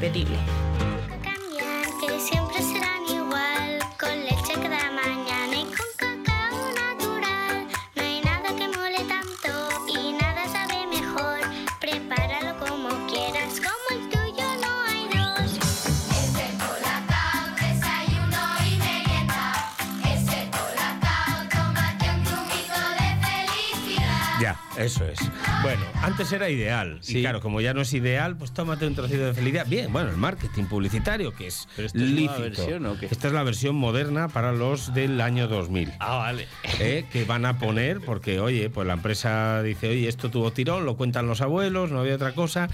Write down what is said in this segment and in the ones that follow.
pedible. Eso es. Bueno, antes era ideal. Y Sí. claro, como ya no es ideal, pues tómate un trocito de felicidad. Bien, bueno, el marketing publicitario, que es ¿Pero es nueva lícito. versión o qué? Esta es la versión moderna para los del año 2000. Ah, vale. ¿eh? que van a poner, porque oye, pues la empresa dice, oye, esto tuvo tirón, lo cuentan los abuelos, no había otra cosa.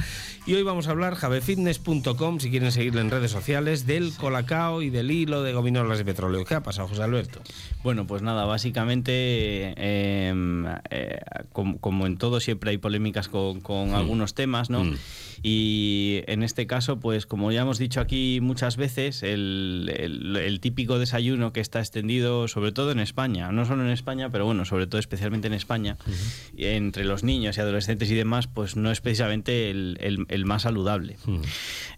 Y hoy vamos a hablar, javefitness.com, si quieren seguirle en redes sociales, del colacao y del hilo de gominolas de petróleo. ¿Qué ha pasado, José Alberto? Bueno, pues nada, básicamente, eh, eh, como, como en todo, siempre hay polémicas con, con algunos temas, ¿no? Mm. Y en este caso, pues como ya hemos dicho aquí muchas veces, el, el- el típico desayuno que está extendido, sobre todo en España, no solo en España, pero bueno, sobre todo especialmente en España, entre los niños y adolescentes y demás, pues no es precisamente el, más saludable.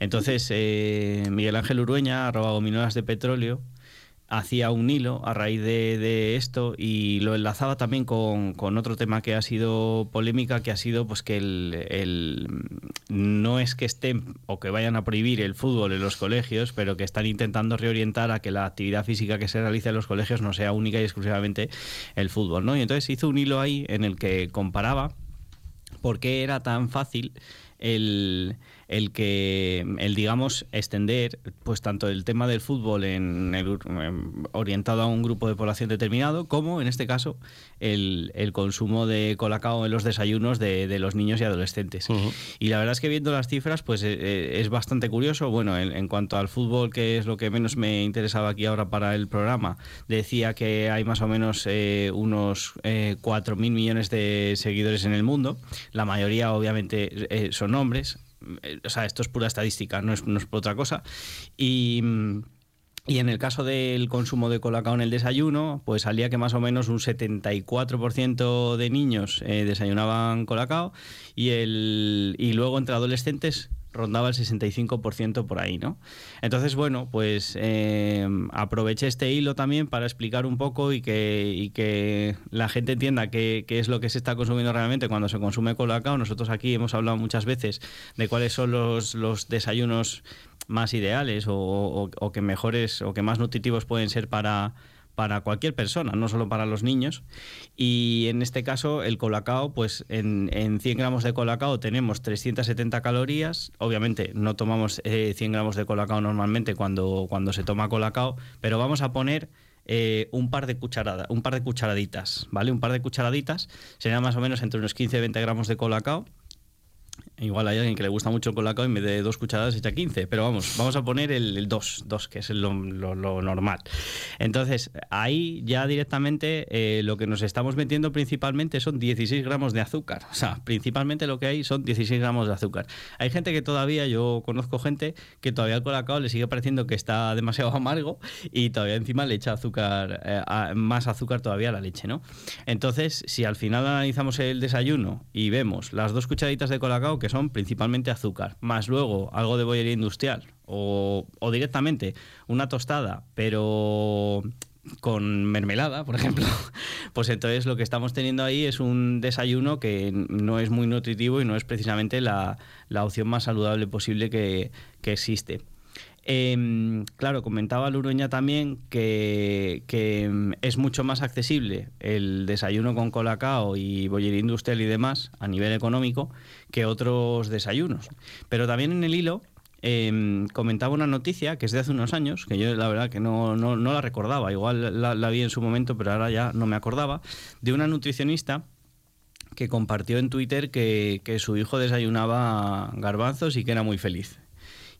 Entonces, eh, Miguel Ángel Urueña, arroba gominolas de petróleo, hacía un hilo a raíz de, esto y lo enlazaba también con, con otro tema que ha sido polémica, que ha sido pues que el, el- no es que estén o que vayan a prohibir el fútbol en los colegios, pero que están intentando reorientar a que la actividad física que se realiza en los colegios no sea única y exclusivamente el fútbol, ¿no? Y entonces hizo un hilo ahí en el que comparaba por qué era tan fácil el, el que el digamos extender pues tanto el tema del fútbol en el orientado a un grupo de población determinado como en este caso el, el consumo de colacao en los desayunos de, de los niños y adolescentes. Y la verdad es que viendo las cifras pues eh, eh, es bastante curioso. Bueno en, en cuanto al fútbol que es lo que menos me interesaba aquí ahora para el programa decía que hay más o menos eh, unos eh, 4.000 millones de seguidores en el mundo. La mayoría obviamente eh, son hombres o sea esto es pura estadística no es, no es por otra cosa. Y y en el caso del consumo de colacao en el desayuno, pues salía que más o menos un 74% de niños eh, desayunaban colacao y, el, y luego entre adolescentes rondaba el 65% por ahí, ¿no? Entonces, bueno, pues eh, aproveché este hilo también para explicar un poco y que, y que la gente entienda qué, qué es lo que se está consumiendo realmente cuando se consume colacao. Nosotros aquí hemos hablado muchas veces de cuáles son los, los desayunos más ideales o, o- o que mejores o que más nutritivos pueden ser para, para cualquier persona, no solo para los niños. Y en este caso, el colacao, pues en, en 100 gramos de colacao tenemos 370 calorías. Obviamente no tomamos eh, 100 gramos de colacao normalmente cuando, cuando se toma colacao, pero vamos a poner eh, un par de cucharadas, un par de cucharaditas, ¿vale? Un par de cucharaditas, sería más o menos entre unos 15 y 20 gramos de colacao. Igual hay alguien que le gusta mucho el colacao y en vez de dos cucharadas echa 15, pero vamos, vamos a poner el 2, 2, que es lo, normal. Entonces, ahí ya directamente eh, lo que nos estamos metiendo principalmente son 16 gramos de azúcar. O sea, principalmente lo que hay son 16 gramos de azúcar. Hay gente que todavía, yo conozco gente que todavía el colacao le sigue pareciendo que está demasiado amargo y todavía encima le echa azúcar, eh, más azúcar todavía a la leche, ¿no? Entonces, si al final analizamos el desayuno y vemos las dos cucharaditas de colacao, que son principalmente azúcar, más luego algo de bollería industrial o, o directamente una tostada, pero con mermelada, por ejemplo, pues entonces lo que estamos teniendo ahí es un desayuno que no es muy nutritivo y no es precisamente la, la opción más saludable posible que, que existe. Em, claro, comentaba Luruña también que, em, es mucho más accesible el desayuno con colacao y bollería industrial y demás a nivel económico que otros desayunos. Pero también en el hilo em, comentaba una noticia que es de hace unos años, que yo la verdad que no, la recordaba, igual la, vi en su momento, pero ahora ya no me acordaba, de una nutricionista que compartió en Twitter que su hijo desayunaba garbanzos y que era muy feliz.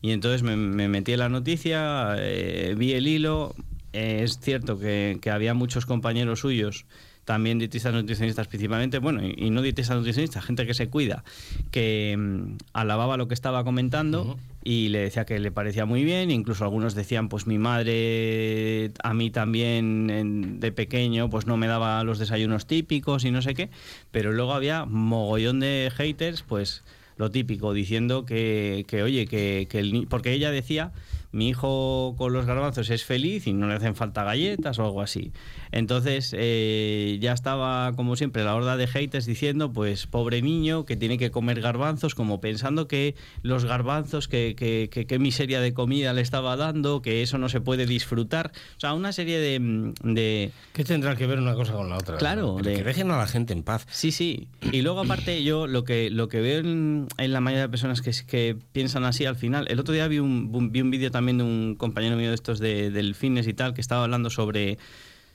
Y entonces me, me metí en la noticia, eh, vi el hilo. eh, es cierto que, que había muchos compañeros suyos, también dietistas nutricionistas principalmente, bueno, y, y no dietistas nutricionistas, gente que se cuida, que mm, alababa lo que estaba comentando y le decía que le parecía muy bien. Incluso algunos decían, pues mi madre a mí también en- de pequeño pues no me daba los desayunos típicos y no sé qué. Pero luego había mogollón de haters, pues lo típico, diciendo que, que oye, que, que el porque ella decía, mi hijo con los garbanzos es feliz y no le hacen falta galletas o algo así. Entonces eh, ya estaba, como siempre, la horda de haters diciendo, pues pobre niño que tiene que comer garbanzos, como pensando que los garbanzos, que, que, que- qué miseria de comida le estaba dando, que eso no se puede disfrutar. O sea, una serie de... mm, de ¿Qué tendrá que ver una cosa con la otra? Claro, Pero de- que dejen a la gente en paz. Sí, sí. Y luego aparte yo lo que lo que veo en, en la mayoría de personas que, que piensan así al final, el otro día vi un- vi un vídeo también de un compañero mío de estos de, del fitness y tal que estaba hablando sobre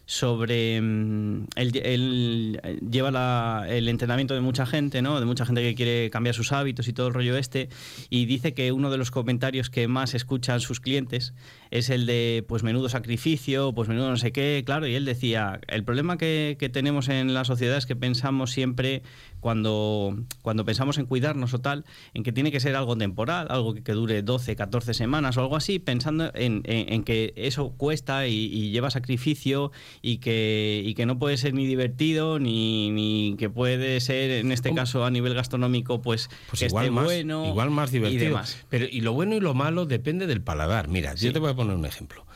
sobre mm, él, él lleva la- el entrenamiento de mucha gente, ¿no? De mucha gente que quiere cambiar sus hábitos y todo el rollo este y dice que uno de los comentarios que más escuchan sus clientes es el de pues menudo sacrificio, pues menudo no sé qué, claro, y él decía, el problema que, tenemos en la sociedad es que pensamos siempre cuando, cuando pensamos en cuidarnos o tal, en que tiene que ser algo temporal, algo que, dure 12, 14 semanas o algo así, pensando en, que eso cuesta y lleva sacrificio y que, y que no puede ser ni divertido ni, ni que puede ser, en este caso a nivel gastronómico, pues, Pues que igual, esté más, bueno igual más y divertido. demás. Pero y lo bueno y lo malo depende del paladar. Mira, Sí. yo te voy a poner un ejemplo.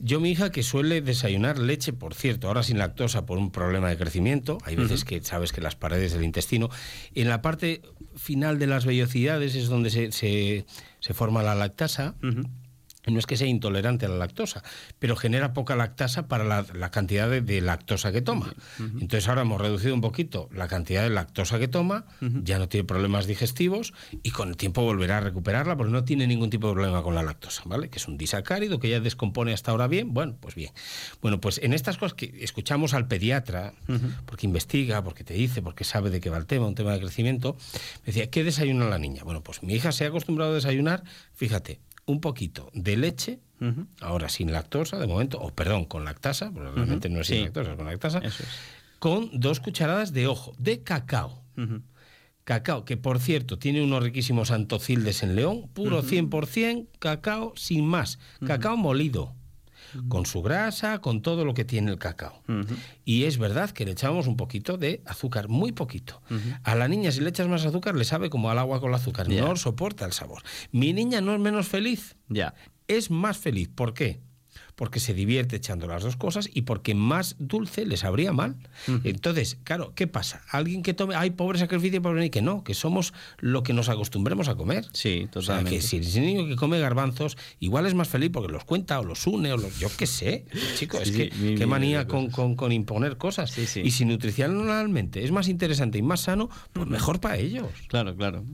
Yo, mi hija, que suele desayunar leche, por cierto, ahora sin lactosa por un problema de crecimiento, hay veces que sabes que las paredes del intestino, en la parte final de las vellosidades es donde se, se- se forma la lactasa. No es que sea intolerante a la lactosa, pero genera poca lactasa para la, la cantidad de, de lactosa que toma. Entonces ahora hemos reducido un poquito la cantidad de lactosa que toma, ya no tiene problemas digestivos y con el tiempo volverá a recuperarla porque no tiene ningún tipo de problema con la lactosa, ¿vale? Que es un disacárido que ya descompone hasta ahora bien. Bueno, pues bien. Bueno, pues en estas cosas que escuchamos al pediatra, porque investiga, porque te dice, porque sabe de qué va el tema, un tema de crecimiento, me decía, ¿qué desayuna la niña? Bueno, pues mi hija se ha acostumbrado a desayunar, fíjate, un poquito de leche, ahora sin lactosa de momento, o perdón, con lactasa, porque realmente no es sin Sí. lactosa, con lactasa, es. con dos cucharadas de ojo, de cacao. Cacao, que por cierto tiene unos riquísimos antocildes en León, puro 100% cacao sin más, cacao molido, con su grasa, con todo lo que tiene el cacao. Y es verdad que le echamos un poquito de azúcar, muy poquito. A la niña si le echas más azúcar le sabe como al agua con el azúcar, no soporta el sabor. Mi niña no es menos feliz, Ya. es más feliz. ¿Por qué? Porque se divierte echando las dos cosas y porque más dulce le sabría mal. Entonces, claro, ¿qué pasa? Alguien que tome, ay, pobre sacrificio, pobre niño", que no, que somos lo que nos acostumbremos a comer. Sí, O sea, totalmente. que si un niño que come garbanzos, igual es más feliz porque los cuenta o los une o los. Yo qué sé, chico, es que qué manía con, con- con imponer cosas. Sí, sí. Y si nutricionalmente es más interesante y más sano, pues mejor para ellos. Claro, claro.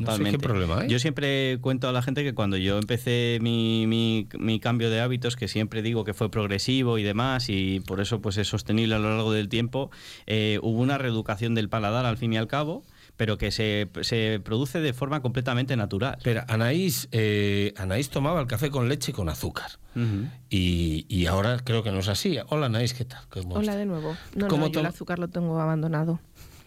Sé Totalmente. qué problema hay. Yo siempre cuento a la gente que cuando yo empecé mi, mi- mi cambio de hábitos, que siempre digo que fue progresivo y demás, y por eso pues es sostenible a lo largo del tiempo, eh, hubo una reeducación del paladar al fin y al cabo, pero que se, se produce de forma completamente natural. Pero Anaís, eh, Anaís tomaba el café con leche y con azúcar. Y, y ahora creo que no es así. Hola Anaís, ¿qué tal? ¿Cómo Hola de nuevo. No, ¿Cómo no, yo el azúcar lo tengo abandonado.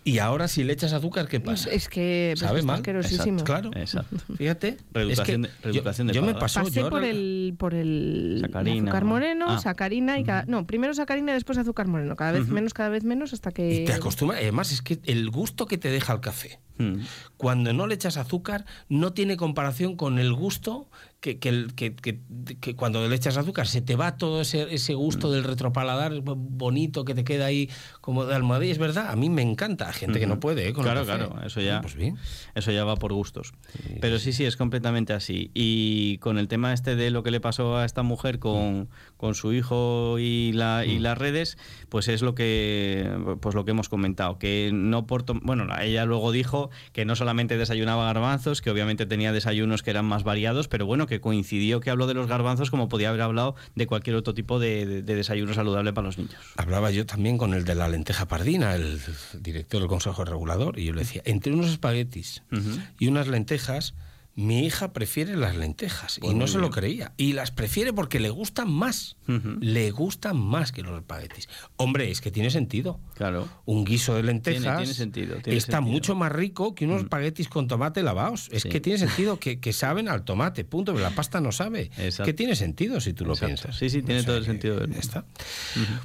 Y ahora si le echas azúcar, ¿qué pasa? Es que pues, ¿Sabe mal? asquerosísimo. Claro. Exacto. Fíjate. Reeducación es de- que reeducación yo, de yo me pasó. Pasé yo por el, por el Sacarina. azúcar moreno, Ah. sacarina y cada, no, primero sacarina y después azúcar moreno, cada vez menos, cada vez menos hasta que Y te acostumbras. Además, es que el gusto que te deja el café, Mm. cuando no le echas azúcar, no tiene comparación con el gusto que, que, que- cuando le echas azúcar se te va todo ese, ese gusto Mm. del retropaladar bonito que te queda ahí como de almohadilla. Es verdad, a mí me encanta. Gente que no puede, ¿eh? Con Claro, claro, eso ya. Pues bien. Eso ya va por gustos. Pero sí, sí, es completamente así. Y con el tema este de lo que le pasó a esta mujer con, con su hijo y, la, y las redes, pues es lo que pues lo que hemos comentado. Que no por bueno, ella luego dijo que no solamente desayunaba garbanzos, que obviamente tenía desayunos que eran más variados, pero bueno, que coincidió que habló de los garbanzos como podía haber hablado de cualquier otro tipo de, de- de desayuno saludable para los niños. Hablaba yo también con el de la lenteja pardina, el director del Consejo Regulador, y yo le decía, entre unos espaguetis y unas lentejas, mi hija prefiere las lentejas y no se lo creía. Y las prefiere porque le gustan más. Le gustan más que los espaguetis. Hombre, es que tiene sentido. Claro. Un guiso de lentejas Tiene- tiene sentido, tiene está sentido. Mm. mucho más rico que unos espaguetis con tomate lavados. Es Sí. que tiene sentido que, que saben al tomate, punto. Pero la pasta no sabe. Exacto. Que tiene sentido si tú lo Exacto. piensas. Sí, sí, tiene O sea todo el sentido del está.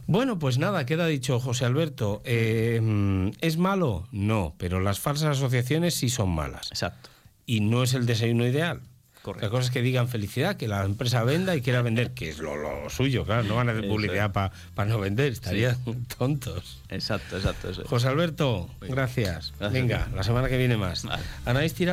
Bueno, pues nada, queda dicho José Alberto. Eh, mm, ¿Es malo? No, pero las falsas asociaciones sí son malas. Exacto. Y no es el desayuno ideal. Correcto. La cosa es que digan felicidad, que la empresa venda y quiera vender, que es lo, lo suyo, claro. No van a hacer publicidad para no vender, estarían tontos. Exacto, exacto. eso. José Alberto, gracias. Gracias. Venga, la semana que viene más. Vale. Anaís Tirado.